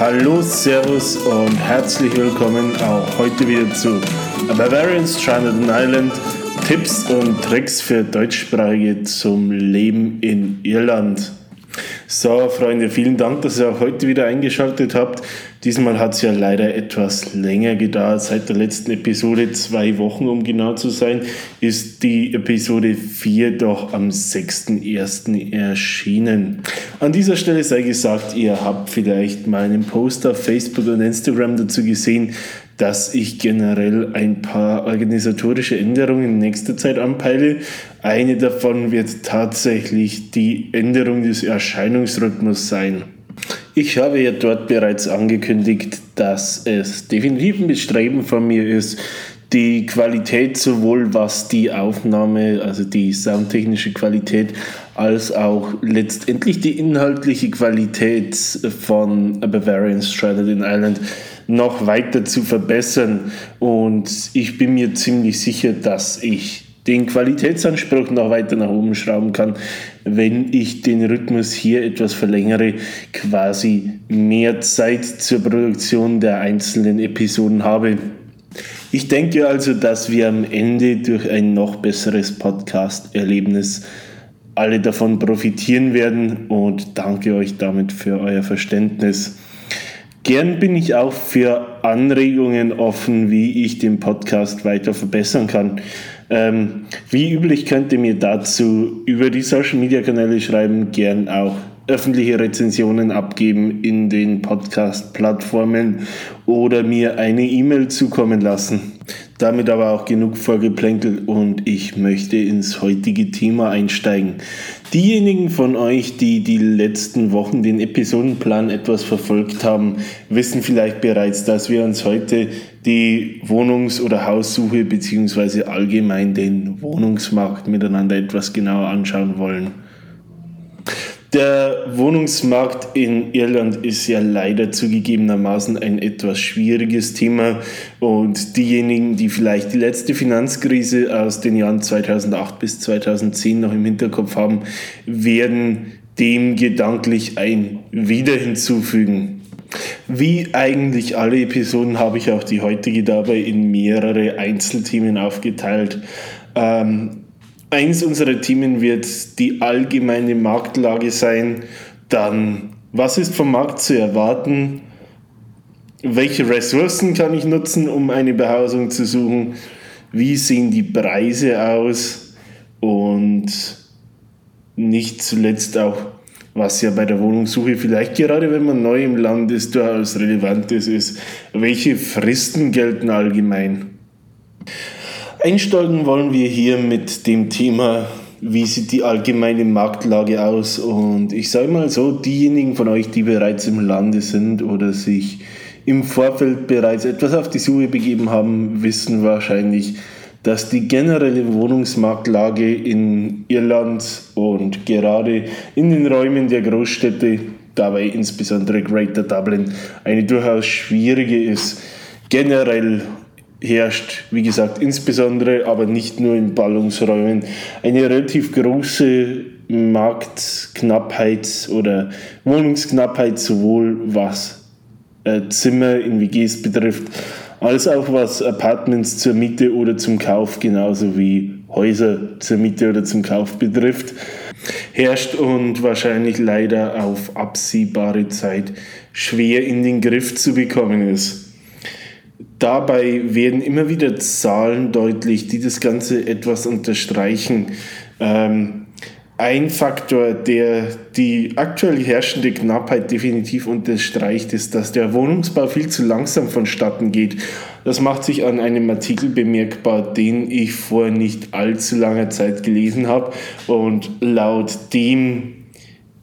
Hallo, Servus und herzlich willkommen auch heute wieder zu A Bavarian Stranded in Island. Tipps und Tricks für Deutschsprachige zum Leben in Irland. So, Freunde, vielen Dank, dass ihr auch heute wieder eingeschaltet habt. Diesmal hat es ja leider etwas länger gedauert. Seit der letzten Episode, zwei Wochen um genau zu sein, ist die Episode 4 doch am 6.1. erschienen. An dieser Stelle sei gesagt, ihr habt vielleicht meinen Post auf Facebook und Instagram dazu gesehen, dass ich generell ein paar organisatorische Änderungen in nächster Zeit anpeile. Eine davon wird tatsächlich die Änderung des Erscheinungsrhythmus sein. Ich habe ja dort bereits angekündigt, dass es definitiv ein Bestreben von mir ist, die Qualität sowohl was die Aufnahme, also die soundtechnische Qualität, als auch letztendlich die inhaltliche Qualität von A Bavarian Stranded in Ireland noch weiter zu verbessern. Und ich bin mir ziemlich sicher, dass ich den Qualitätsanspruch noch weiter nach oben schrauben kann, wenn ich den Rhythmus hier etwas verlängere, quasi mehr Zeit zur Produktion der einzelnen Episoden habe. Ich denke also, dass wir am Ende durch ein noch besseres Podcast-Erlebnis alle davon profitieren werden und danke euch damit für euer Verständnis. Gern bin ich auch für Anregungen offen, wie ich den Podcast weiter verbessern kann. Ähm, wie üblich könnt ihr mir dazu über die Social Media Kanäle schreiben, gern auch öffentliche Rezensionen abgeben in den Podcast-Plattformen oder mir eine E-Mail zukommen lassen. Damit aber auch genug vorgeplänkelt und ich möchte ins heutige Thema einsteigen. Diejenigen von euch, die die letzten Wochen den Episodenplan etwas verfolgt haben, wissen vielleicht bereits, dass wir uns heute die Wohnungs- oder Haussuche bzw. allgemein den Wohnungsmarkt miteinander etwas genauer anschauen wollen. Der Wohnungsmarkt in Irland ist ja leider zugegebenermaßen ein etwas schwieriges Thema und diejenigen, die vielleicht die letzte Finanzkrise aus den Jahren 2008 bis 2010 noch im Hinterkopf haben, werden dem gedanklich ein Wieder hinzufügen. Wie eigentlich alle Episoden habe ich auch die heutige dabei in mehrere Einzelthemen aufgeteilt. Ähm, Eins unserer Themen wird die allgemeine Marktlage sein. Dann, was ist vom Markt zu erwarten? Welche Ressourcen kann ich nutzen, um eine Behausung zu suchen? Wie sehen die Preise aus? Und nicht zuletzt auch, was ja bei der Wohnungssuche vielleicht gerade wenn man neu im Land ist, durchaus relevant ist, ist, welche Fristen gelten allgemein? Einsteigen wollen wir hier mit dem Thema, wie sieht die allgemeine Marktlage aus? Und ich sage mal so, diejenigen von euch, die bereits im Lande sind oder sich im Vorfeld bereits etwas auf die Suche begeben haben, wissen wahrscheinlich, dass die generelle Wohnungsmarktlage in Irland und gerade in den Räumen der Großstädte, dabei insbesondere Greater Dublin, eine durchaus schwierige ist. Generell herrscht, wie gesagt, insbesondere, aber nicht nur in Ballungsräumen, eine relativ große Marktknappheit oder Wohnungsknappheit, sowohl was äh, Zimmer in WGs betrifft, als auch was Apartments zur Miete oder zum Kauf, genauso wie Häuser zur Miete oder zum Kauf betrifft, herrscht und wahrscheinlich leider auf absehbare Zeit schwer in den Griff zu bekommen ist. Dabei werden immer wieder Zahlen deutlich, die das Ganze etwas unterstreichen. Ähm, ein Faktor, der die aktuell herrschende Knappheit definitiv unterstreicht, ist, dass der Wohnungsbau viel zu langsam vonstatten geht. Das macht sich an einem Artikel bemerkbar, den ich vor nicht allzu langer Zeit gelesen habe. Und laut dem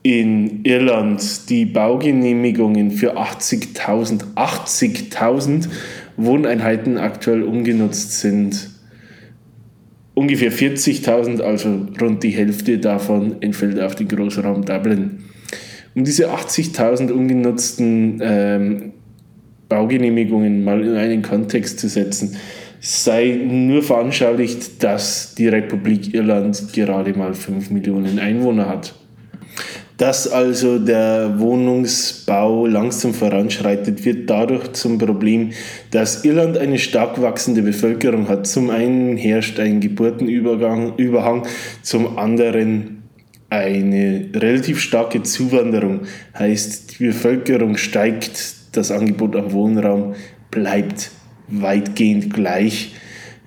in Irland die Baugenehmigungen für 80.000 80.000 Wohneinheiten aktuell ungenutzt sind. Ungefähr 40.000, also rund die Hälfte davon, entfällt auf den Großraum Dublin. Um diese 80.000 ungenutzten ähm, Baugenehmigungen mal in einen Kontext zu setzen, sei nur veranschaulicht, dass die Republik Irland gerade mal 5 Millionen Einwohner hat. Dass also der Wohnungsbau langsam voranschreitet, wird dadurch zum Problem, dass Irland eine stark wachsende Bevölkerung hat. Zum einen herrscht ein Geburtenüberhang, zum anderen eine relativ starke Zuwanderung. Heißt, die Bevölkerung steigt, das Angebot am Wohnraum bleibt weitgehend gleich,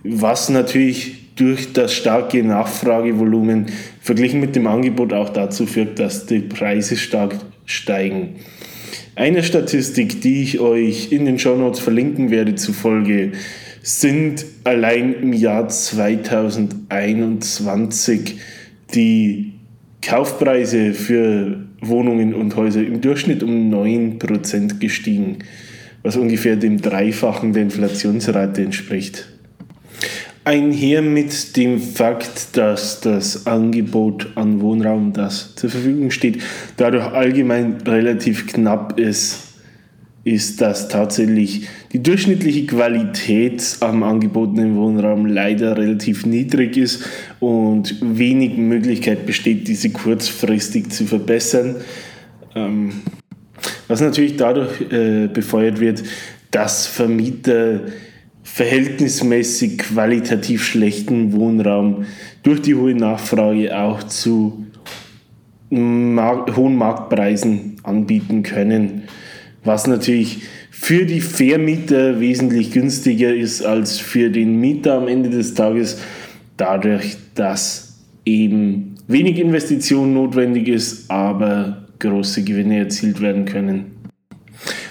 was natürlich durch das starke Nachfragevolumen verglichen mit dem Angebot auch dazu führt, dass die Preise stark steigen. Eine Statistik, die ich euch in den Show Notes verlinken werde zufolge, sind allein im Jahr 2021 die Kaufpreise für Wohnungen und Häuser im Durchschnitt um 9% gestiegen, was ungefähr dem Dreifachen der Inflationsrate entspricht einher mit dem Fakt, dass das Angebot an Wohnraum, das zur Verfügung steht, dadurch allgemein relativ knapp ist, ist, dass tatsächlich die durchschnittliche Qualität am angebotenen Wohnraum leider relativ niedrig ist und wenig Möglichkeit besteht, diese kurzfristig zu verbessern. Ähm, was natürlich dadurch äh, befeuert wird, dass Vermieter verhältnismäßig qualitativ schlechten Wohnraum durch die hohe Nachfrage auch zu mar hohen Marktpreisen anbieten können, was natürlich für die Vermieter wesentlich günstiger ist als für den Mieter am Ende des Tages, dadurch, dass eben wenig Investition notwendig ist, aber große Gewinne erzielt werden können.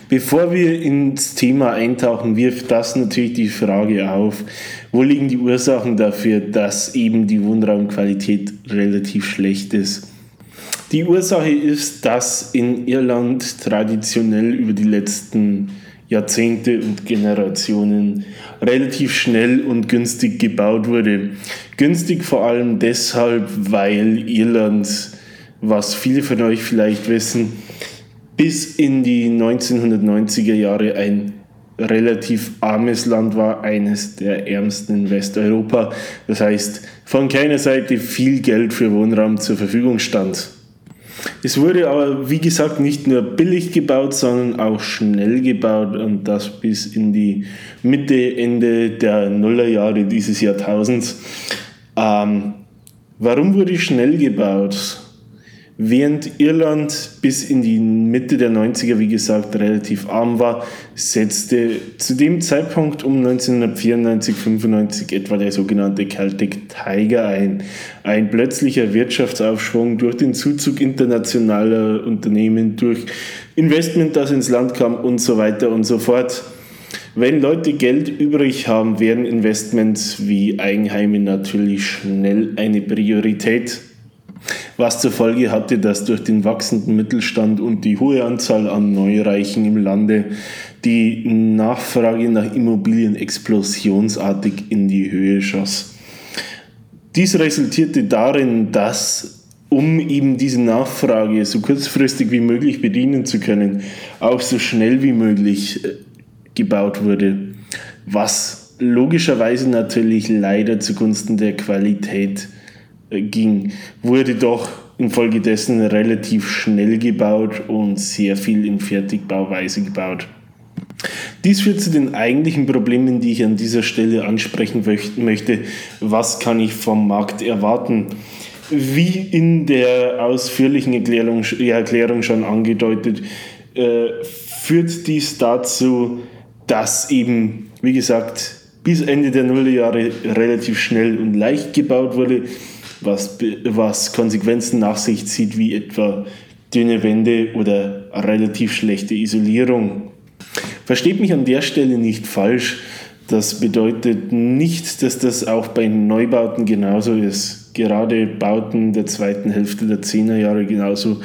Bevor wir ins Thema eintauchen, wirft das natürlich die Frage auf, wo liegen die Ursachen dafür, dass eben die Wohnraumqualität relativ schlecht ist. Die Ursache ist, dass in Irland traditionell über die letzten Jahrzehnte und Generationen relativ schnell und günstig gebaut wurde. Günstig vor allem deshalb, weil Irland, was viele von euch vielleicht wissen, bis in die 1990er Jahre ein relativ armes Land war, eines der ärmsten in Westeuropa. Das heißt, von keiner Seite viel Geld für Wohnraum zur Verfügung stand. Es wurde aber, wie gesagt, nicht nur billig gebaut, sondern auch schnell gebaut und das bis in die Mitte, Ende der Nullerjahre dieses Jahrtausends. Ähm, warum wurde schnell gebaut? Während Irland bis in die Mitte der 90er, wie gesagt, relativ arm war, setzte zu dem Zeitpunkt um 1994, 95 etwa der sogenannte Celtic Tiger ein. Ein plötzlicher Wirtschaftsaufschwung durch den Zuzug internationaler Unternehmen, durch Investment, das ins Land kam und so weiter und so fort. Wenn Leute Geld übrig haben, werden Investments wie Eigenheime natürlich schnell eine Priorität was zur Folge hatte, dass durch den wachsenden Mittelstand und die hohe Anzahl an Neureichen im Lande die Nachfrage nach Immobilien explosionsartig in die Höhe schoss. Dies resultierte darin, dass um eben diese Nachfrage so kurzfristig wie möglich bedienen zu können, auch so schnell wie möglich äh, gebaut wurde, was logischerweise natürlich leider zugunsten der Qualität ging, wurde doch infolgedessen relativ schnell gebaut und sehr viel in Fertigbauweise gebaut. Dies führt zu den eigentlichen Problemen, die ich an dieser Stelle ansprechen möchte. Was kann ich vom Markt erwarten? Wie in der ausführlichen Erklärung, Erklärung schon angedeutet, äh, führt dies dazu, dass eben, wie gesagt, bis Ende der Nullerjahre relativ schnell und leicht gebaut wurde was, was Konsequenzen nach sich zieht, wie etwa dünne Wände oder relativ schlechte Isolierung. Versteht mich an der Stelle nicht falsch. Das bedeutet nicht, dass das auch bei Neubauten genauso ist. Gerade Bauten der zweiten Hälfte der 10er Jahre genauso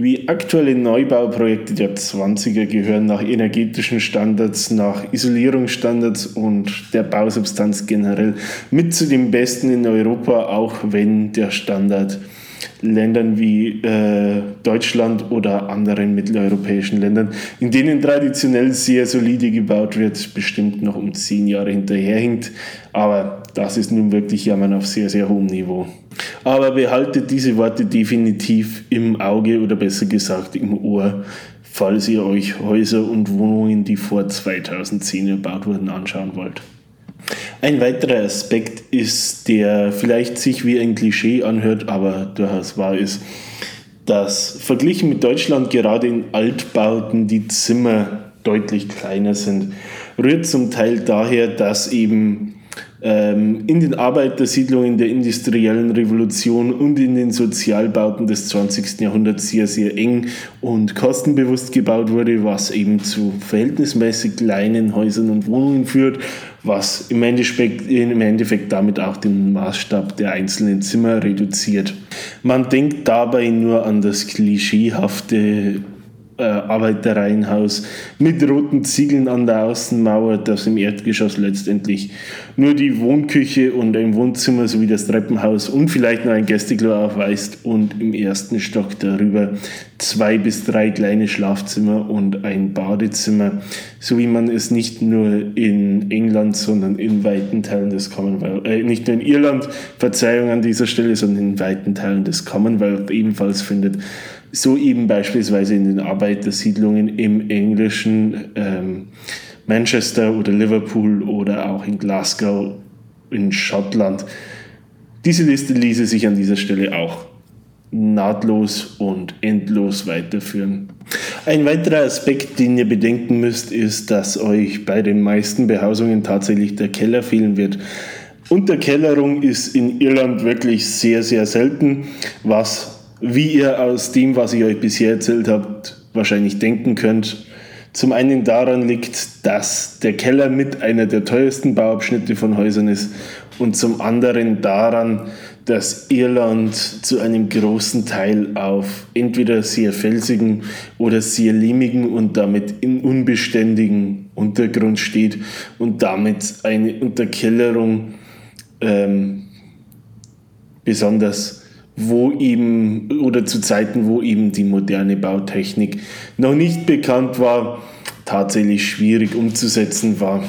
wie aktuelle Neubauprojekte der 20er gehören nach energetischen Standards, nach Isolierungsstandards und der Bausubstanz generell mit zu den besten in Europa, auch wenn der Standard Ländern wie äh, Deutschland oder anderen mitteleuropäischen Ländern, in denen traditionell sehr solide gebaut wird, bestimmt noch um zehn Jahre hinterherhinkt. Aber das ist nun wirklich Jammern auf sehr, sehr hohem Niveau. Aber behaltet diese Worte definitiv im Auge oder besser gesagt im Ohr, falls ihr euch Häuser und Wohnungen, die vor 2010 erbaut wurden, anschauen wollt. Ein weiterer Aspekt ist, der vielleicht sich wie ein Klischee anhört, aber durchaus wahr ist, dass verglichen mit Deutschland gerade in Altbauten die Zimmer deutlich kleiner sind. Rührt zum Teil daher, dass eben ähm, in den Arbeitersiedlungen der industriellen Revolution und in den Sozialbauten des 20. Jahrhunderts sehr, sehr eng und kostenbewusst gebaut wurde, was eben zu verhältnismäßig kleinen Häusern und Wohnungen führt, was im Endeffekt, im Endeffekt damit auch den Maßstab der einzelnen Zimmer reduziert. Man denkt dabei nur an das klischeehafte äh, Arbeitereienhaus mit roten Ziegeln an der Außenmauer, das im Erdgeschoss letztendlich nur die Wohnküche und ein Wohnzimmer sowie das Treppenhaus und vielleicht noch ein Gästeklo aufweist und im ersten Stock darüber zwei bis drei kleine Schlafzimmer und ein Badezimmer, so wie man es nicht nur in England, sondern in weiten Teilen des Commonwealth, äh, nicht nur in Irland, Verzeihung an dieser Stelle, sondern in weiten Teilen des Commonwealth ebenfalls findet so eben beispielsweise in den Arbeitersiedlungen im englischen ähm, Manchester oder Liverpool oder auch in Glasgow in Schottland. Diese Liste ließe sich an dieser Stelle auch nahtlos und endlos weiterführen. Ein weiterer Aspekt, den ihr bedenken müsst, ist, dass euch bei den meisten Behausungen tatsächlich der Keller fehlen wird. Unterkellerung ist in Irland wirklich sehr, sehr selten, was wie ihr aus dem, was ich euch bisher erzählt habt, wahrscheinlich denken könnt, zum einen daran liegt, dass der Keller mit einer der teuersten Bauabschnitte von Häusern ist. Und zum anderen daran, dass Irland zu einem großen Teil auf entweder sehr felsigen oder sehr lehmigen und damit in unbeständigen Untergrund steht und damit eine Unterkellerung ähm, besonders wo eben oder zu Zeiten, wo eben die moderne Bautechnik noch nicht bekannt war, tatsächlich schwierig umzusetzen war.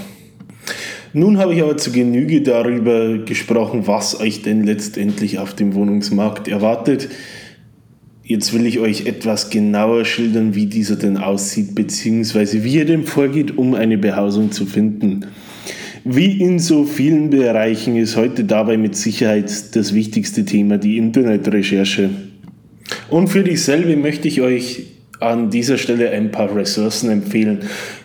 Nun habe ich aber zu Genüge darüber gesprochen, was euch denn letztendlich auf dem Wohnungsmarkt erwartet. Jetzt will ich euch etwas genauer schildern, wie dieser denn aussieht, beziehungsweise wie er denn vorgeht, um eine Behausung zu finden. Wie in so vielen Bereichen ist heute dabei mit Sicherheit das wichtigste Thema die Internetrecherche. Und für dieselbe möchte ich euch an dieser Stelle ein paar Ressourcen empfehlen.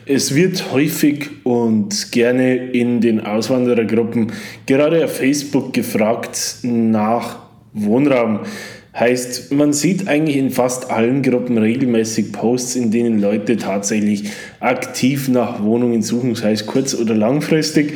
Es wird häufig und gerne in den Auswanderergruppen, gerade auf Facebook, gefragt nach Wohnraum. Heißt, man sieht eigentlich in fast allen Gruppen regelmäßig Posts, in denen Leute tatsächlich aktiv nach Wohnungen suchen, sei es kurz- oder langfristig,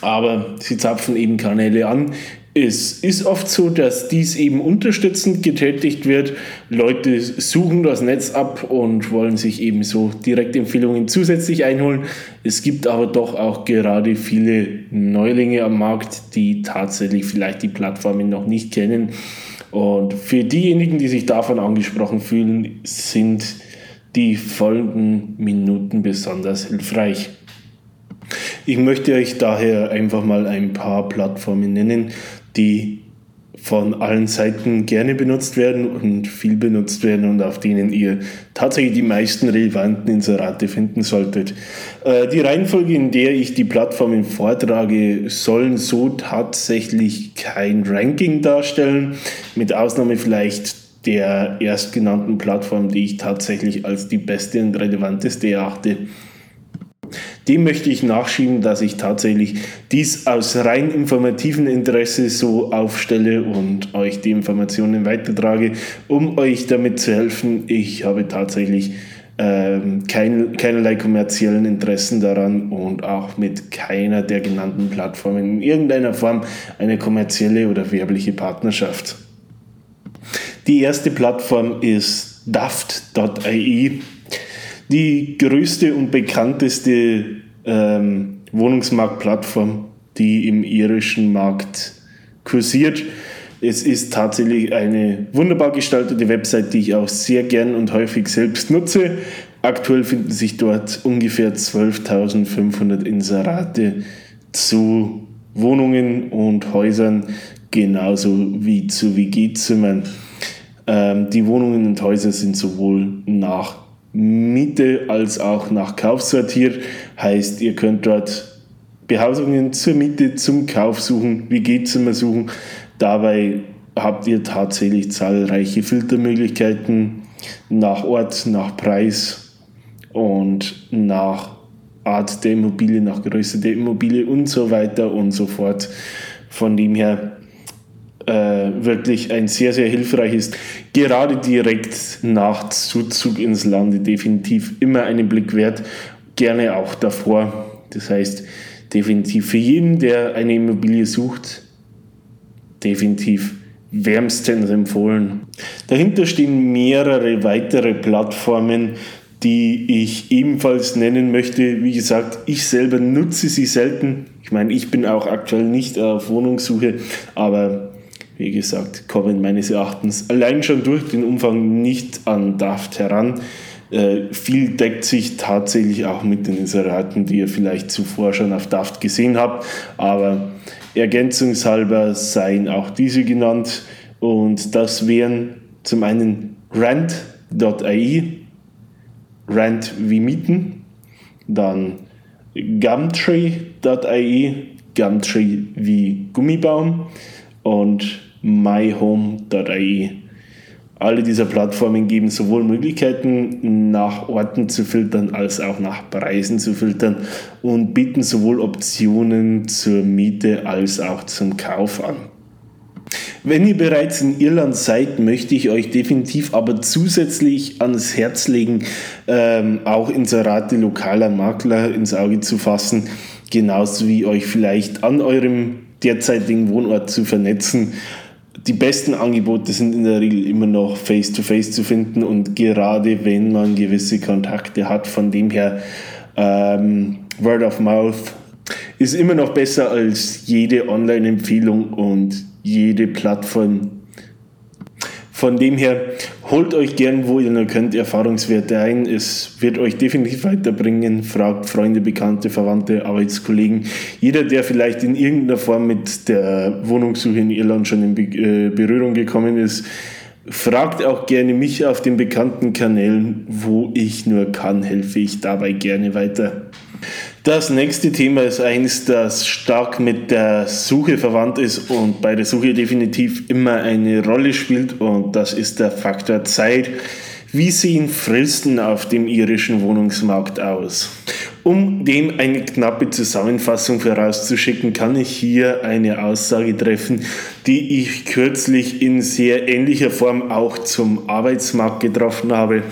aber sie zapfen eben Kanäle an. Es ist oft so, dass dies eben unterstützend getätigt wird. Leute suchen das Netz ab und wollen sich eben so Direktempfehlungen zusätzlich einholen. Es gibt aber doch auch gerade viele Neulinge am Markt, die tatsächlich vielleicht die Plattformen noch nicht kennen und für diejenigen, die sich davon angesprochen fühlen, sind die folgenden Minuten besonders hilfreich. Ich möchte euch daher einfach mal ein paar Plattformen nennen, die von allen Seiten gerne benutzt werden und viel benutzt werden und auf denen ihr tatsächlich die meisten relevanten Inserate finden solltet. Äh, die Reihenfolge, in der ich die Plattformen vortrage, sollen so tatsächlich kein Ranking darstellen, mit Ausnahme vielleicht der erstgenannten Plattform, die ich tatsächlich als die beste und relevanteste erachte. Dem möchte ich nachschieben, dass ich tatsächlich dies aus rein informativen Interesse so aufstelle und euch die Informationen weitertrage, um euch damit zu helfen. Ich habe tatsächlich ähm, kein, keinerlei kommerziellen Interessen daran und auch mit keiner der genannten Plattformen in irgendeiner Form eine kommerzielle oder werbliche Partnerschaft. Die erste Plattform ist daft.ai die größte und bekannteste ähm, Wohnungsmarktplattform, die im irischen Markt kursiert. Es ist tatsächlich eine wunderbar gestaltete Website, die ich auch sehr gern und häufig selbst nutze. Aktuell finden sich dort ungefähr 12.500 Inserate zu Wohnungen und Häusern, genauso wie zu WG-Zimmern. Ähm, die Wohnungen und Häuser sind sowohl nach Miete als auch nach Kauf sortiert. Heißt, ihr könnt dort Behausungen zur Miete, zum Kauf suchen, WG-Zimmer suchen. Dabei habt ihr tatsächlich zahlreiche Filtermöglichkeiten nach Ort, nach Preis und nach Art der Immobilie, nach Größe der Immobilie und so weiter und so fort. Von dem her äh, wirklich ein sehr, sehr hilfreiches, gerade direkt nach Zuzug ins Lande definitiv immer einen Blick wert, gerne auch davor. Das heißt, definitiv für jeden, der eine Immobilie sucht, definitiv wärmstens empfohlen. Dahinter stehen mehrere weitere Plattformen, die ich ebenfalls nennen möchte. Wie gesagt, ich selber nutze sie selten. Ich meine, ich bin auch aktuell nicht auf Wohnungssuche, aber wie gesagt, kommen meines Erachtens allein schon durch den Umfang nicht an Daft heran. Äh, viel deckt sich tatsächlich auch mit den Inseraten, die ihr vielleicht zuvor schon auf Daft gesehen habt, aber ergänzungshalber seien auch diese genannt und das wären zum einen rent.ai, rent wie Mieten, dann Gumtree.ai, Gumtree wie Gummibaum und myhome.ai. Alle dieser Plattformen geben sowohl Möglichkeiten, nach Orten zu filtern, als auch nach Preisen zu filtern und bieten sowohl Optionen zur Miete als auch zum Kauf an. Wenn ihr bereits in Irland seid, möchte ich euch definitiv aber zusätzlich ans Herz legen, ähm, auch Inserate lokaler Makler ins Auge zu fassen, genauso wie euch vielleicht an eurem derzeitigen Wohnort zu vernetzen. Die besten Angebote sind in der Regel immer noch face-to-face -face zu finden und gerade wenn man gewisse Kontakte hat, von dem her ähm, Word of Mouth ist immer noch besser als jede Online-Empfehlung und jede Plattform. Von dem her, holt euch gern, wo ihr nur könnt, Erfahrungswerte ein. Es wird euch definitiv weiterbringen. Fragt Freunde, Bekannte, Verwandte, Arbeitskollegen. Jeder, der vielleicht in irgendeiner Form mit der Wohnungssuche in Irland schon in äh, Berührung gekommen ist, fragt auch gerne mich auf den bekannten Kanälen. Wo ich nur kann, helfe ich dabei gerne weiter. Das nächste Thema ist eins, das stark mit der Suche verwandt ist und bei der Suche definitiv immer eine Rolle spielt und das ist der Faktor Zeit. Wie sehen Fristen auf dem irischen Wohnungsmarkt aus? Um dem eine knappe Zusammenfassung vorauszuschicken, kann ich hier eine Aussage treffen, die ich kürzlich in sehr ähnlicher Form auch zum Arbeitsmarkt getroffen habe.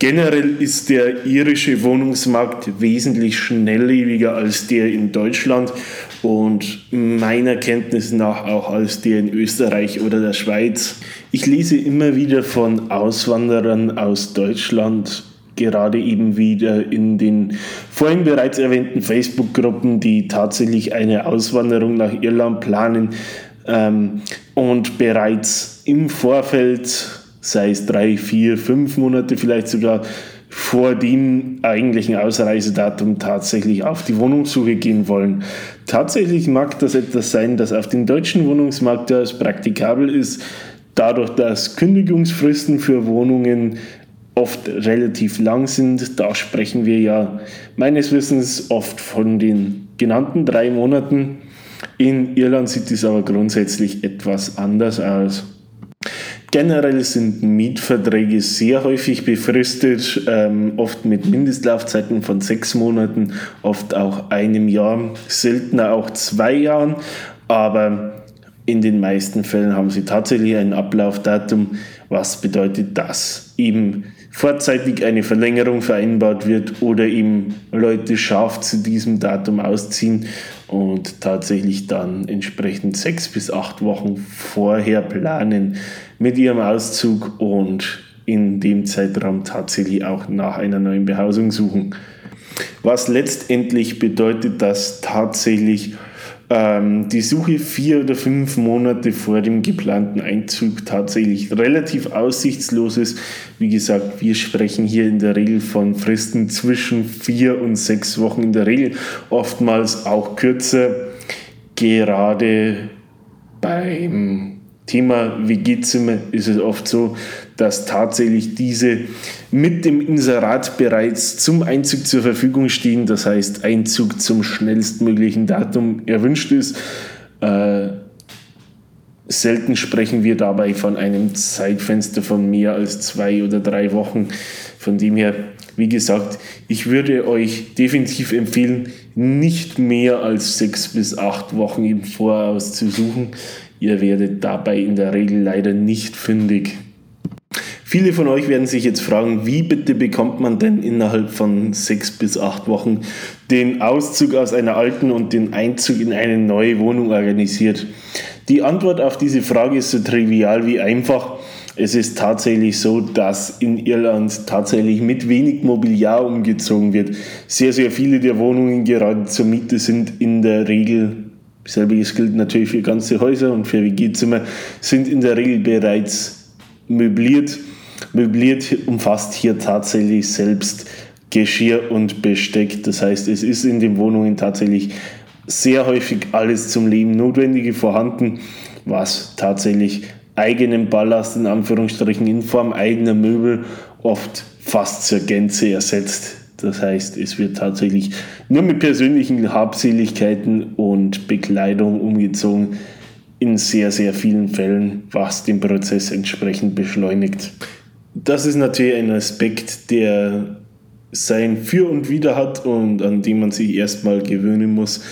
Generell ist der irische Wohnungsmarkt wesentlich schnelllebiger als der in Deutschland und meiner Kenntnis nach auch als der in Österreich oder der Schweiz. Ich lese immer wieder von Auswanderern aus Deutschland, gerade eben wieder in den vorhin bereits erwähnten Facebook-Gruppen, die tatsächlich eine Auswanderung nach Irland planen ähm, und bereits im Vorfeld sei es drei, vier, fünf Monate vielleicht sogar vor dem eigentlichen Ausreisedatum tatsächlich auf die Wohnungssuche gehen wollen. Tatsächlich mag das etwas sein, das auf dem deutschen Wohnungsmarkt ja praktikabel ist, dadurch, dass Kündigungsfristen für Wohnungen oft relativ lang sind. Da sprechen wir ja meines Wissens oft von den genannten drei Monaten. In Irland sieht es aber grundsätzlich etwas anders aus. Generell sind Mietverträge sehr häufig befristet, ähm, oft mit Mindestlaufzeiten von sechs Monaten, oft auch einem Jahr, seltener auch zwei Jahren, aber in den meisten Fällen haben sie tatsächlich ein Ablaufdatum, was bedeutet, dass eben vorzeitig eine Verlängerung vereinbart wird oder eben Leute scharf zu diesem Datum ausziehen und tatsächlich dann entsprechend sechs bis acht Wochen vorher planen mit ihrem Auszug und in dem Zeitraum tatsächlich auch nach einer neuen Behausung suchen. Was letztendlich bedeutet, dass tatsächlich ähm, die Suche vier oder fünf Monate vor dem geplanten Einzug tatsächlich relativ aussichtslos ist. Wie gesagt, wir sprechen hier in der Regel von Fristen zwischen vier und sechs Wochen, in der Regel oftmals auch kürzer, gerade beim Thema WG-Zimmer ist es oft so, dass tatsächlich diese mit dem Inserat bereits zum Einzug zur Verfügung stehen. Das heißt, Einzug zum schnellstmöglichen Datum erwünscht ist. Äh, selten sprechen wir dabei von einem Zeitfenster von mehr als zwei oder drei Wochen. Von dem her, wie gesagt, ich würde euch definitiv empfehlen, nicht mehr als sechs bis acht Wochen im Voraus zu suchen. Ihr werdet dabei in der Regel leider nicht fündig. Viele von euch werden sich jetzt fragen, wie bitte bekommt man denn innerhalb von sechs bis acht Wochen den Auszug aus einer alten und den Einzug in eine neue Wohnung organisiert? Die Antwort auf diese Frage ist so trivial wie einfach. Es ist tatsächlich so, dass in Irland tatsächlich mit wenig Mobiliar umgezogen wird. Sehr, sehr viele der Wohnungen gerade zur Miete sind in der Regel Selbiges gilt natürlich für ganze Häuser und für WG-Zimmer, sind in der Regel bereits möbliert. Möbliert umfasst hier tatsächlich selbst Geschirr und Besteck. Das heißt, es ist in den Wohnungen tatsächlich sehr häufig alles zum Leben Notwendige vorhanden, was tatsächlich eigenen Ballast in Anführungsstrichen in Form eigener Möbel oft fast zur Gänze ersetzt. Das heißt, es wird tatsächlich nur mit persönlichen Habseligkeiten und Bekleidung umgezogen, in sehr, sehr vielen Fällen, was den Prozess entsprechend beschleunigt. Das ist natürlich ein Aspekt, der sein Für und Wider hat und an dem man sich erstmal gewöhnen muss,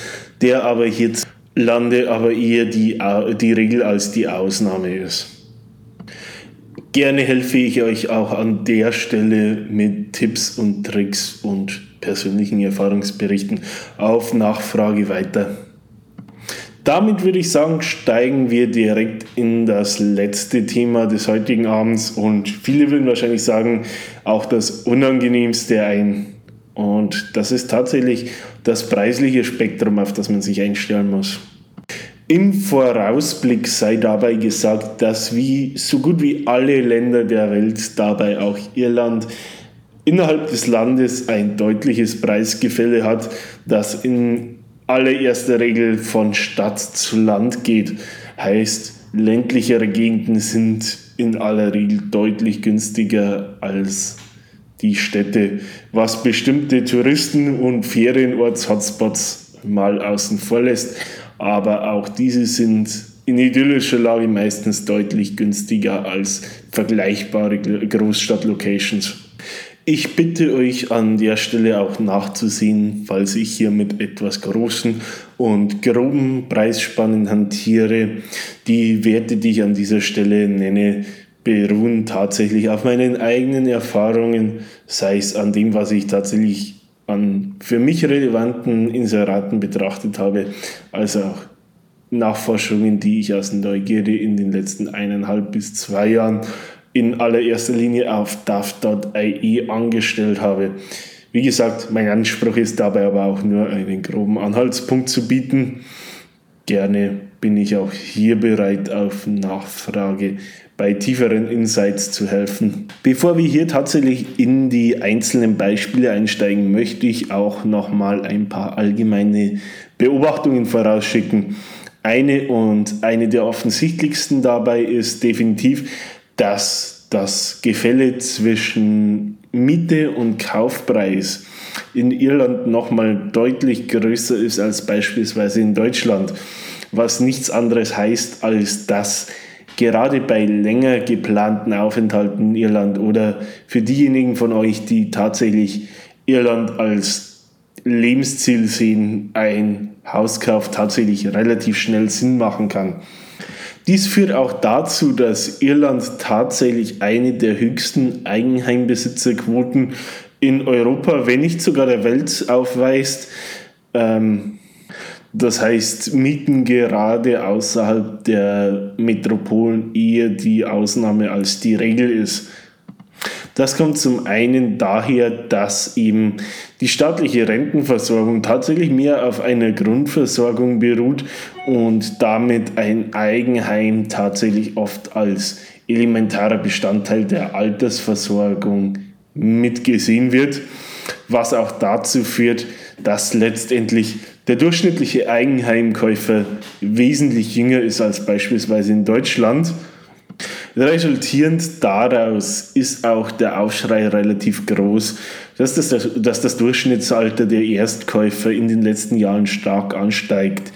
der aber hierzulande aber eher die, die Regel als die Ausnahme ist. Gerne helfe ich euch auch an der Stelle mit Tipps und Tricks und persönlichen Erfahrungsberichten auf Nachfrage weiter. Damit würde ich sagen, steigen wir direkt in das letzte Thema des heutigen Abends und viele würden wahrscheinlich sagen, auch das unangenehmste ein. Und das ist tatsächlich das preisliche Spektrum, auf das man sich einstellen muss. Im Vorausblick sei dabei gesagt, dass wie so gut wie alle Länder der Welt, dabei auch Irland, innerhalb des Landes ein deutliches Preisgefälle hat, das in allererster Regel von Stadt zu Land geht. Heißt, ländlichere Gegenden sind in aller Regel deutlich günstiger als die Städte, was bestimmte Touristen- und Ferienorts-Hotspots mal außen vor lässt aber auch diese sind in idyllischer Lage meistens deutlich günstiger als vergleichbare Großstadt-Locations. Ich bitte euch an der Stelle auch nachzusehen, falls ich hier mit etwas großen und groben Preisspannen hantiere. Die Werte, die ich an dieser Stelle nenne, beruhen tatsächlich auf meinen eigenen Erfahrungen, sei es an dem, was ich tatsächlich an für mich relevanten Inseraten betrachtet habe, als auch Nachforschungen, die ich aus Neugierde in den letzten eineinhalb bis zwei Jahren in allererster Linie auf DAF.ie angestellt habe. Wie gesagt, mein Anspruch ist dabei aber auch nur einen groben Anhaltspunkt zu bieten. Gerne bin ich auch hier bereit, auf Nachfrage bei tieferen Insights zu helfen. Bevor wir hier tatsächlich in die einzelnen Beispiele einsteigen, möchte ich auch nochmal ein paar allgemeine Beobachtungen vorausschicken. Eine und eine der offensichtlichsten dabei ist definitiv, dass das Gefälle zwischen Miete und Kaufpreis in Irland nochmal deutlich größer ist als beispielsweise in Deutschland, was nichts anderes heißt, als dass gerade bei länger geplanten Aufenthalten in Irland oder für diejenigen von euch, die tatsächlich Irland als Lebensziel sehen, ein Hauskauf tatsächlich relativ schnell Sinn machen kann. Dies führt auch dazu, dass Irland tatsächlich eine der höchsten Eigenheimbesitzerquoten in Europa, wenn nicht sogar der Welt aufweist. Ähm, das heißt, Mieten gerade außerhalb der Metropolen eher die Ausnahme als die Regel ist. Das kommt zum einen daher, dass eben die staatliche Rentenversorgung tatsächlich mehr auf einer Grundversorgung beruht und damit ein Eigenheim tatsächlich oft als elementarer Bestandteil der Altersversorgung mitgesehen wird, was auch dazu führt, dass letztendlich der durchschnittliche Eigenheimkäufer wesentlich jünger ist als beispielsweise in Deutschland. Resultierend daraus ist auch der Aufschrei relativ groß, dass das, dass das Durchschnittsalter der Erstkäufer in den letzten Jahren stark ansteigt.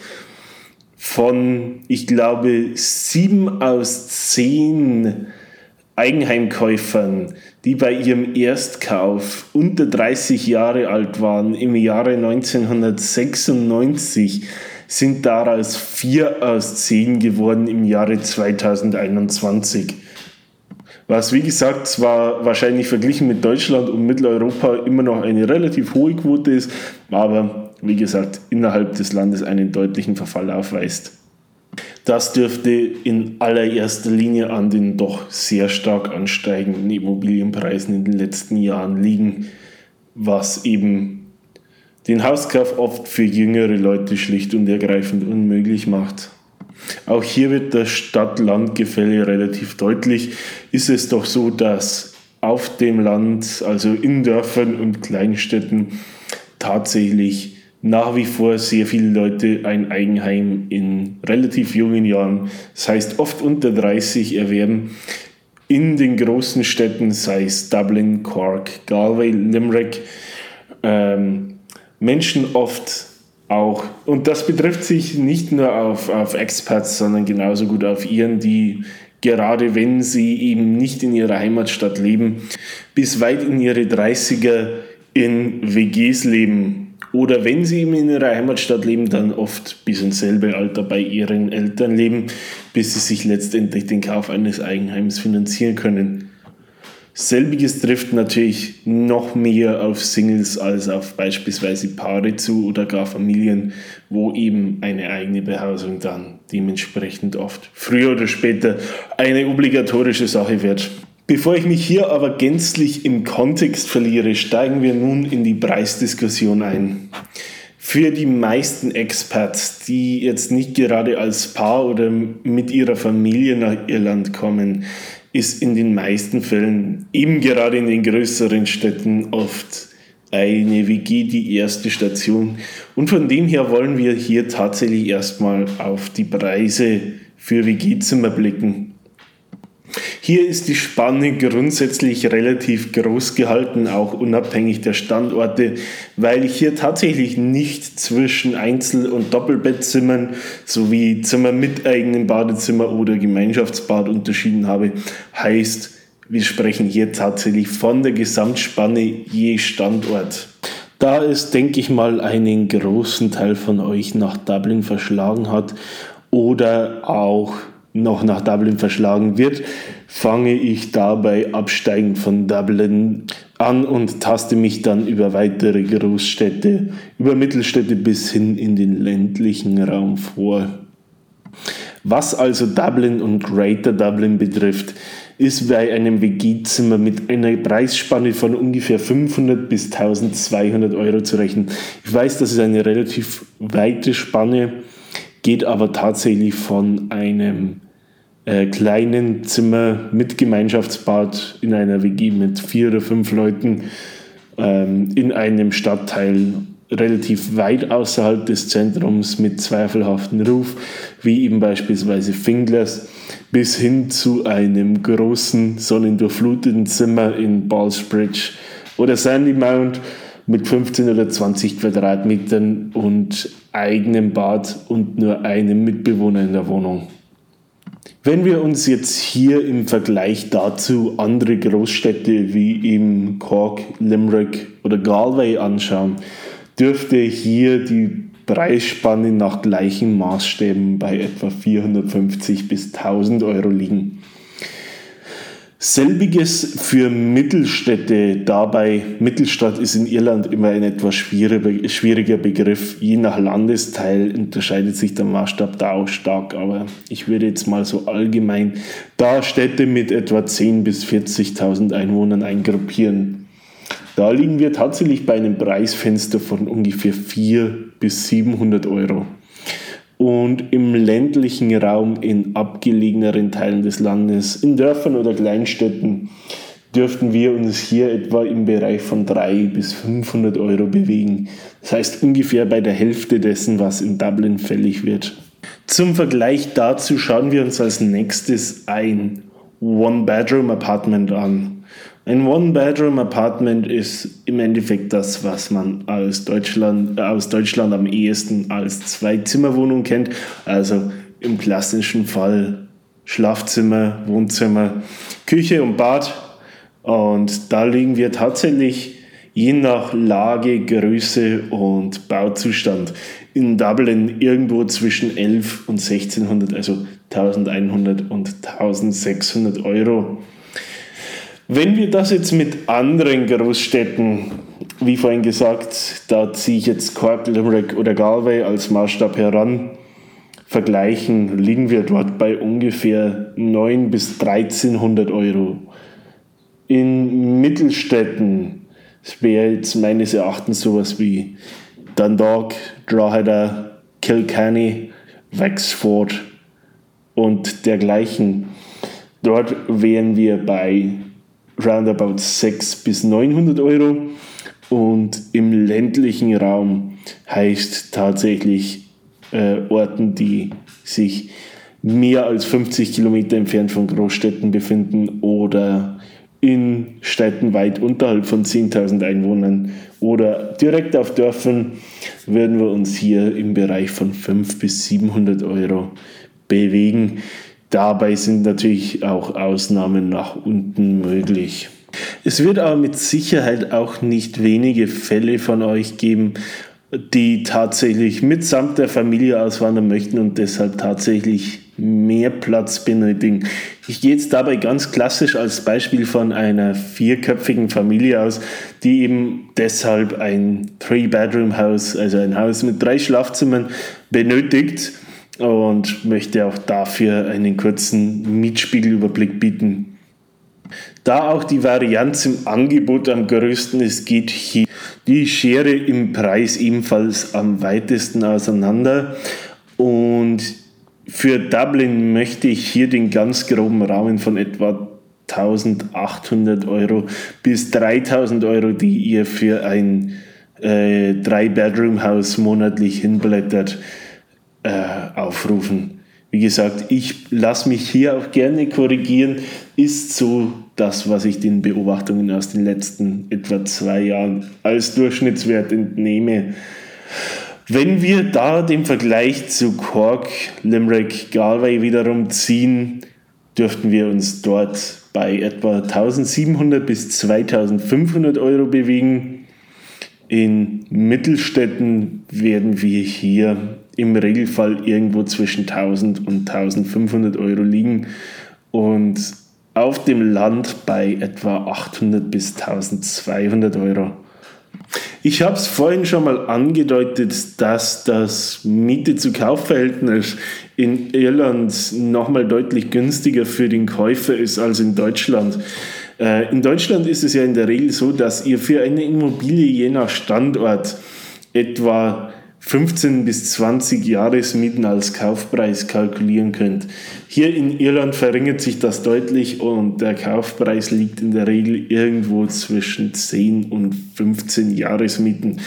Von, ich glaube, sieben aus zehn Eigenheimkäufern, die bei ihrem Erstkauf unter 30 Jahre alt waren im Jahre 1996, sind daraus vier aus zehn geworden im Jahre 2021. Was wie gesagt zwar wahrscheinlich verglichen mit Deutschland und Mitteleuropa immer noch eine relativ hohe Quote ist, aber wie gesagt innerhalb des Landes einen deutlichen Verfall aufweist. Das dürfte in allererster Linie an den doch sehr stark ansteigenden Immobilienpreisen in den letzten Jahren liegen, was eben den Hauskauf oft für jüngere Leute schlicht und ergreifend unmöglich macht. Auch hier wird das Stadt-Land-Gefälle relativ deutlich. Ist es doch so, dass auf dem Land, also in Dörfern und Kleinstädten, tatsächlich nach wie vor sehr viele Leute ein Eigenheim in relativ jungen Jahren, das heißt oft unter 30, erwerben. In den großen Städten, sei es Dublin, Cork, Galway, Limerick, ähm, Menschen oft auch, und das betrifft sich nicht nur auf, auf Expats, sondern genauso gut auf Iren, die gerade wenn sie eben nicht in ihrer Heimatstadt leben, bis weit in ihre 30er in WGs leben oder wenn sie eben in ihrer Heimatstadt leben, dann oft bis ins selbe Alter bei ihren Eltern leben, bis sie sich letztendlich den Kauf eines Eigenheims finanzieren können. Selbiges trifft natürlich noch mehr auf Singles als auf beispielsweise Paare zu oder gar Familien, wo eben eine eigene Behausung dann dementsprechend oft früher oder später eine obligatorische Sache wird. Bevor ich mich hier aber gänzlich im Kontext verliere, steigen wir nun in die Preisdiskussion ein. Für die meisten Expats, die jetzt nicht gerade als Paar oder mit ihrer Familie nach Irland kommen, ist in den meisten Fällen, eben gerade in den größeren Städten, oft eine WG die erste Station. Und von dem her wollen wir hier tatsächlich erstmal auf die Preise für WG-Zimmer blicken. Hier ist die Spanne grundsätzlich relativ groß gehalten, auch unabhängig der Standorte, weil ich hier tatsächlich nicht zwischen Einzel- und Doppelbettzimmern sowie Zimmer mit eigenem Badezimmer oder Gemeinschaftsbad unterschieden habe. Heißt, wir sprechen hier tatsächlich von der Gesamtspanne je Standort. Da es, denke ich mal, einen großen Teil von euch nach Dublin verschlagen hat oder auch noch nach Dublin verschlagen wird, fange ich dabei absteigend von Dublin an und taste mich dann über weitere Großstädte, über Mittelstädte bis hin in den ländlichen Raum vor. Was also Dublin und Greater Dublin betrifft, ist bei einem WG-Zimmer mit einer Preisspanne von ungefähr 500 bis 1200 Euro zu rechnen. Ich weiß, das ist eine relativ weite Spanne, geht aber tatsächlich von einem äh, kleinen Zimmer mit Gemeinschaftsbad in einer WG mit vier oder fünf Leuten ähm, in einem Stadtteil relativ weit außerhalb des Zentrums mit zweifelhaftem Ruf, wie eben beispielsweise Finglers, bis hin zu einem großen sonnendurchfluteten Zimmer in Ballsbridge oder Sandy Mount mit 15 oder 20 Quadratmetern und eigenem Bad und nur einem Mitbewohner in der Wohnung. Wenn wir uns jetzt hier im Vergleich dazu andere Großstädte wie eben Cork, Limerick oder Galway anschauen, dürfte hier die Preisspanne nach gleichen Maßstäben bei etwa 450 bis 1000 Euro liegen. Selbiges für Mittelstädte. Dabei, Mittelstadt ist in Irland immer ein etwas schwieriger Begriff. Je nach Landesteil unterscheidet sich der Maßstab da auch stark. Aber ich würde jetzt mal so allgemein da Städte mit etwa 10.000 bis 40.000 Einwohnern eingruppieren. Da liegen wir tatsächlich bei einem Preisfenster von ungefähr 400 bis 700 Euro. Und im ländlichen Raum, in abgelegeneren Teilen des Landes, in Dörfern oder Kleinstädten, dürften wir uns hier etwa im Bereich von 300 bis 500 Euro bewegen. Das heißt ungefähr bei der Hälfte dessen, was in Dublin fällig wird. Zum Vergleich dazu schauen wir uns als nächstes ein One-Bedroom-Apartment an. Ein One-Bedroom-Apartment ist im Endeffekt das, was man aus Deutschland, äh, aus Deutschland am ehesten als Zwei-Zimmer-Wohnung kennt. Also im klassischen Fall Schlafzimmer, Wohnzimmer, Küche und Bad. Und da liegen wir tatsächlich je nach Lage, Größe und Bauzustand in Dublin irgendwo zwischen 11 und 1600, also 1100 und 1600 Euro. Wenn wir das jetzt mit anderen Großstädten, wie vorhin gesagt, da ziehe ich jetzt Cork, Limerick oder Galway als Maßstab heran, vergleichen, liegen wir dort bei ungefähr 9 bis 1300 Euro. In Mittelstädten, wäre jetzt meines Erachtens sowas wie Dundalk, Drogheda, Kilkenny, Wexford und dergleichen. Dort wären wir bei roundabout 600 bis 900 Euro und im ländlichen Raum heißt tatsächlich äh, Orten, die sich mehr als 50 Kilometer entfernt von Großstädten befinden oder in Städten weit unterhalb von 10.000 Einwohnern oder direkt auf Dörfern würden wir uns hier im Bereich von 500 bis 700 Euro bewegen. Dabei sind natürlich auch Ausnahmen nach unten möglich. Es wird aber mit Sicherheit auch nicht wenige Fälle von euch geben, die tatsächlich mitsamt der Familie auswandern möchten und deshalb tatsächlich mehr Platz benötigen. Ich gehe jetzt dabei ganz klassisch als Beispiel von einer vierköpfigen Familie aus, die eben deshalb ein Three-Bedroom-Haus, also ein Haus mit drei Schlafzimmern benötigt und möchte auch dafür einen kurzen Mietspiegelüberblick bieten. Da auch die Varianz im Angebot am größten ist, geht hier die Schere im Preis ebenfalls am weitesten auseinander. Und für Dublin möchte ich hier den ganz groben Rahmen von etwa 1800 Euro bis 3000 Euro, die ihr für ein äh, Drei-Bedroom-Haus monatlich hinblättert, äh, aufrufen. Wie gesagt, ich lasse mich hier auch gerne korrigieren, ist so das, was ich den Beobachtungen aus den letzten etwa zwei Jahren als Durchschnittswert entnehme. Wenn wir da den Vergleich zu Cork, Limerick, Galway wiederum ziehen, dürften wir uns dort bei etwa 1700 bis 2500 Euro bewegen. In Mittelstädten werden wir hier im Regelfall irgendwo zwischen 1000 und 1500 Euro liegen und auf dem Land bei etwa 800 bis 1200 Euro. Ich habe es vorhin schon mal angedeutet, dass das Miete zu Kaufverhältnis in Irland nochmal deutlich günstiger für den Käufer ist als in Deutschland. Äh, in Deutschland ist es ja in der Regel so, dass ihr für eine Immobilie je nach Standort etwa 15 bis 20 Jahresmieten als Kaufpreis kalkulieren könnt. Hier in Irland verringert sich das deutlich und der Kaufpreis liegt in der Regel irgendwo zwischen 10 und 15 Jahresmieten.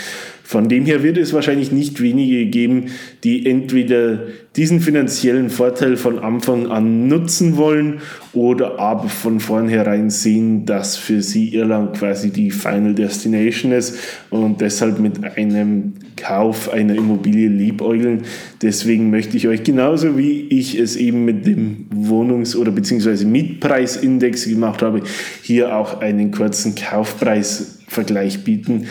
Von dem her wird es wahrscheinlich nicht wenige geben, die entweder diesen finanziellen Vorteil von Anfang an nutzen wollen oder aber von vornherein sehen, dass für sie Irland quasi die Final Destination ist und deshalb mit einem Kauf einer Immobilie liebäugeln. Deswegen möchte ich euch genauso wie ich es eben mit dem Wohnungs- oder beziehungsweise Mietpreisindex gemacht habe, hier auch einen kurzen Kaufpreisvergleich bieten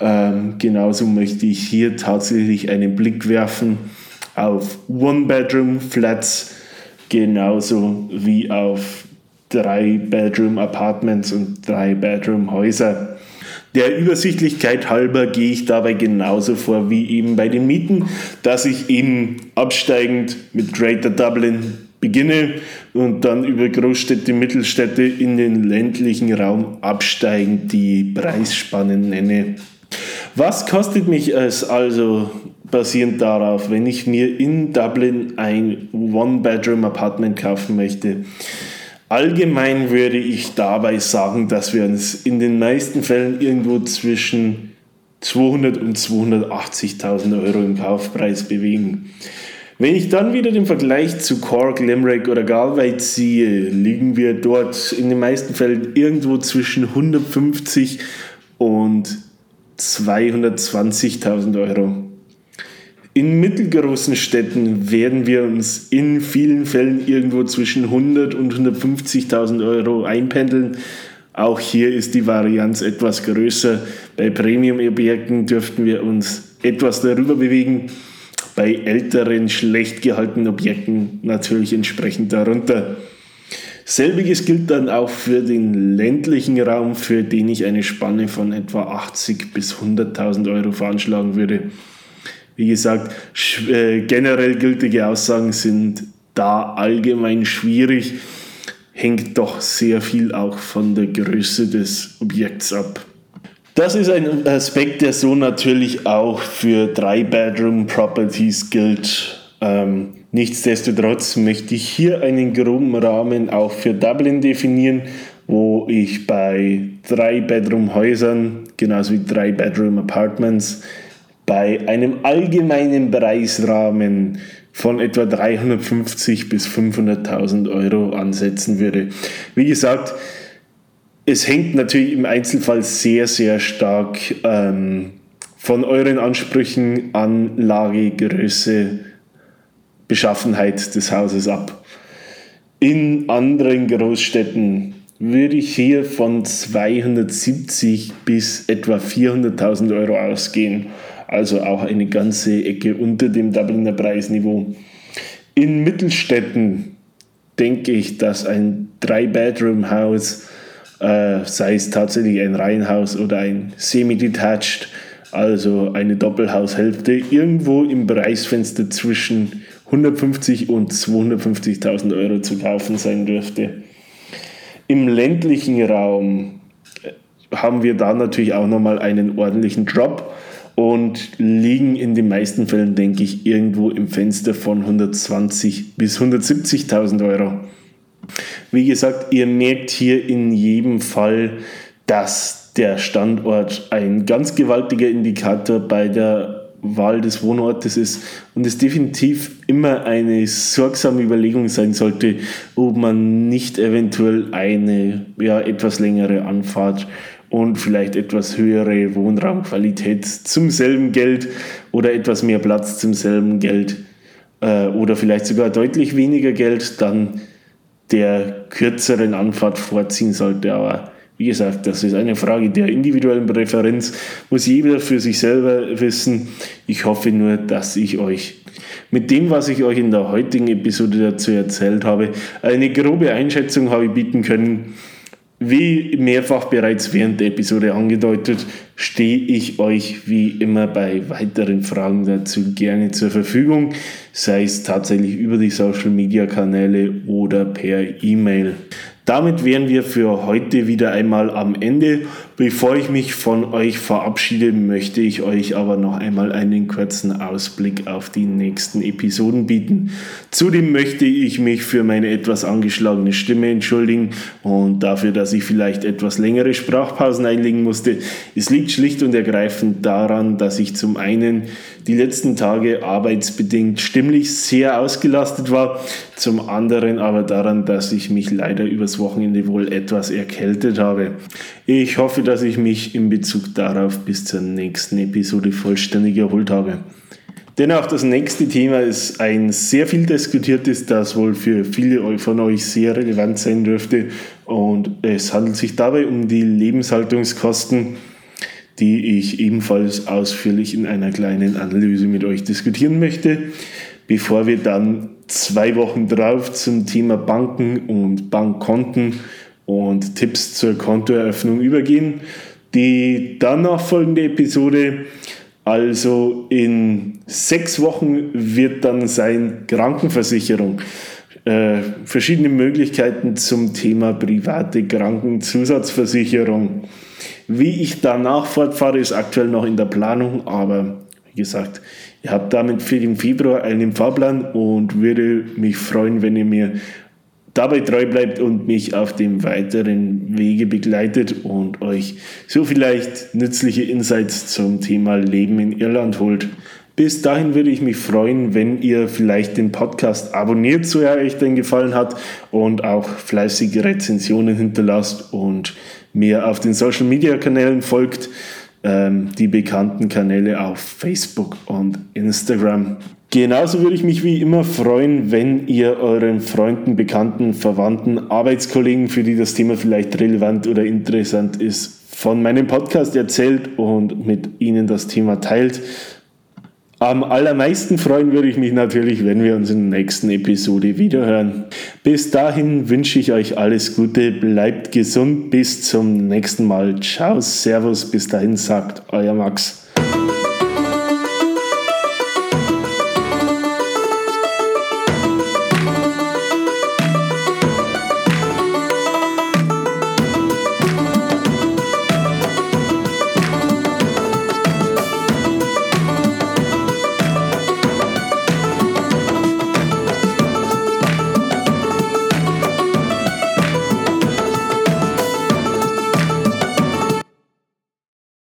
ähm, genauso möchte ich hier tatsächlich einen Blick werfen auf One-Bedroom-Flats, genauso wie auf drei Bedroom-Apartments und drei Bedroom-Häuser. Der Übersichtlichkeit halber gehe ich dabei genauso vor wie eben bei den Mieten, dass ich eben absteigend mit Greater Dublin beginne und dann über Großstädte, Mittelstädte in den ländlichen Raum absteigend die Preisspannen nenne. Was kostet mich es also basierend darauf, wenn ich mir in Dublin ein One-Bedroom-Apartment kaufen möchte? Allgemein würde ich dabei sagen, dass wir uns in den meisten Fällen irgendwo zwischen 200 und 280.000 Euro im Kaufpreis bewegen. Wenn ich dann wieder den Vergleich zu Cork, Limerick oder Galway ziehe, liegen wir dort in den meisten Fällen irgendwo zwischen 150 und 220.000 Euro. In mittelgroßen Städten werden wir uns in vielen Fällen irgendwo zwischen 100 und 150.000 Euro einpendeln. Auch hier ist die Varianz etwas größer. Bei Premium-Objekten dürften wir uns etwas darüber bewegen. Bei älteren, schlecht gehaltenen Objekten natürlich entsprechend darunter. Selbiges gilt dann auch für den ländlichen Raum, für den ich eine Spanne von etwa 80 bis 100.000 Euro veranschlagen würde. Wie gesagt, äh, generell gültige Aussagen sind da allgemein schwierig, hängt doch sehr viel auch von der Größe des Objekts ab. Das ist ein Aspekt, der so natürlich auch für Drei-Bedroom-Properties gilt. Ähm, nichtsdestotrotz möchte ich hier einen groben Rahmen auch für Dublin definieren, wo ich bei Drei-Bedroom-Häusern, genauso wie Drei-Bedroom-Apartments, bei einem allgemeinen Preisrahmen von etwa 350 bis 500.000 Euro ansetzen würde. Wie gesagt, es hängt natürlich im Einzelfall sehr, sehr stark ähm, von euren Ansprüchen, Anlage, Größe, Beschaffenheit des Hauses ab. In anderen Großstädten würde ich hier von 270 bis etwa 400.000 Euro ausgehen also auch eine ganze Ecke unter dem Dubliner Preisniveau. In Mittelstädten denke ich, dass ein Drei-Bedroom-Haus, äh, sei es tatsächlich ein Reihenhaus oder ein Semi-Detached, also eine Doppelhaushälfte, irgendwo im Preisfenster zwischen 150 und 250.000 Euro zu kaufen sein dürfte. Im ländlichen Raum äh, haben wir da natürlich auch nochmal einen ordentlichen Drop und liegen in den meisten Fällen, denke ich, irgendwo im Fenster von 120 bis 170.000 Euro. Wie gesagt, ihr merkt hier in jedem Fall, dass der Standort ein ganz gewaltiger Indikator bei der Wahl des Wohnortes ist und es definitiv immer eine sorgsame Überlegung sein sollte, ob man nicht eventuell eine ja, etwas längere Anfahrt und vielleicht etwas höhere Wohnraumqualität zum selben Geld oder etwas mehr Platz zum selben Geld äh, oder vielleicht sogar deutlich weniger Geld dann der kürzeren Anfahrt vorziehen sollte. Aber wie gesagt, das ist eine Frage der individuellen Präferenz, muss jeder für sich selber wissen. Ich hoffe nur, dass ich euch mit dem, was ich euch in der heutigen Episode dazu erzählt habe, eine grobe Einschätzung habe bieten können, wie mehrfach bereits während der Episode angedeutet, stehe ich euch wie immer bei weiteren Fragen dazu gerne zur Verfügung, sei es tatsächlich über die Social Media Kanäle oder per E-Mail. Damit wären wir für heute wieder einmal am Ende. Bevor ich mich von euch verabschiede, möchte ich euch aber noch einmal einen kurzen Ausblick auf die nächsten Episoden bieten. Zudem möchte ich mich für meine etwas angeschlagene Stimme entschuldigen und dafür, dass ich vielleicht etwas längere Sprachpausen einlegen musste. Es liegt schlicht und ergreifend daran, dass ich zum einen die letzten Tage arbeitsbedingt stimmlich sehr ausgelastet war, zum anderen aber daran, dass ich mich leider übers Wochenende wohl etwas erkältet habe. Ich hoffe, dass ich mich in Bezug darauf bis zur nächsten Episode vollständig erholt habe. Denn auch das nächste Thema ist ein sehr viel diskutiertes, das wohl für viele von euch sehr relevant sein dürfte. Und es handelt sich dabei um die Lebenshaltungskosten die ich ebenfalls ausführlich in einer kleinen Analyse mit euch diskutieren möchte. Bevor wir dann zwei Wochen drauf zum Thema Banken und Bankkonten und Tipps zur Kontoeröffnung übergehen. Die danach folgende Episode, also in sechs Wochen, wird dann sein Krankenversicherung. Äh, verschiedene Möglichkeiten zum Thema private Krankenzusatzversicherung. Wie ich danach fortfahre, ist aktuell noch in der Planung, aber wie gesagt, ihr habt damit für den Februar einen Fahrplan und würde mich freuen, wenn ihr mir dabei treu bleibt und mich auf dem weiteren Wege begleitet und euch so vielleicht nützliche Insights zum Thema Leben in Irland holt. Bis dahin würde ich mich freuen, wenn ihr vielleicht den Podcast abonniert, so er euch denn gefallen hat und auch fleißige Rezensionen hinterlasst und mir auf den Social Media Kanälen folgt, ähm, die bekannten Kanäle auf Facebook und Instagram. Genauso würde ich mich wie immer freuen, wenn ihr euren Freunden, Bekannten, Verwandten, Arbeitskollegen, für die das Thema vielleicht relevant oder interessant ist, von meinem Podcast erzählt und mit ihnen das Thema teilt. Am allermeisten freuen würde ich mich natürlich, wenn wir uns in der nächsten Episode wiederhören. Bis dahin wünsche ich euch alles Gute, bleibt gesund, bis zum nächsten Mal. Ciao, Servus, bis dahin sagt euer Max.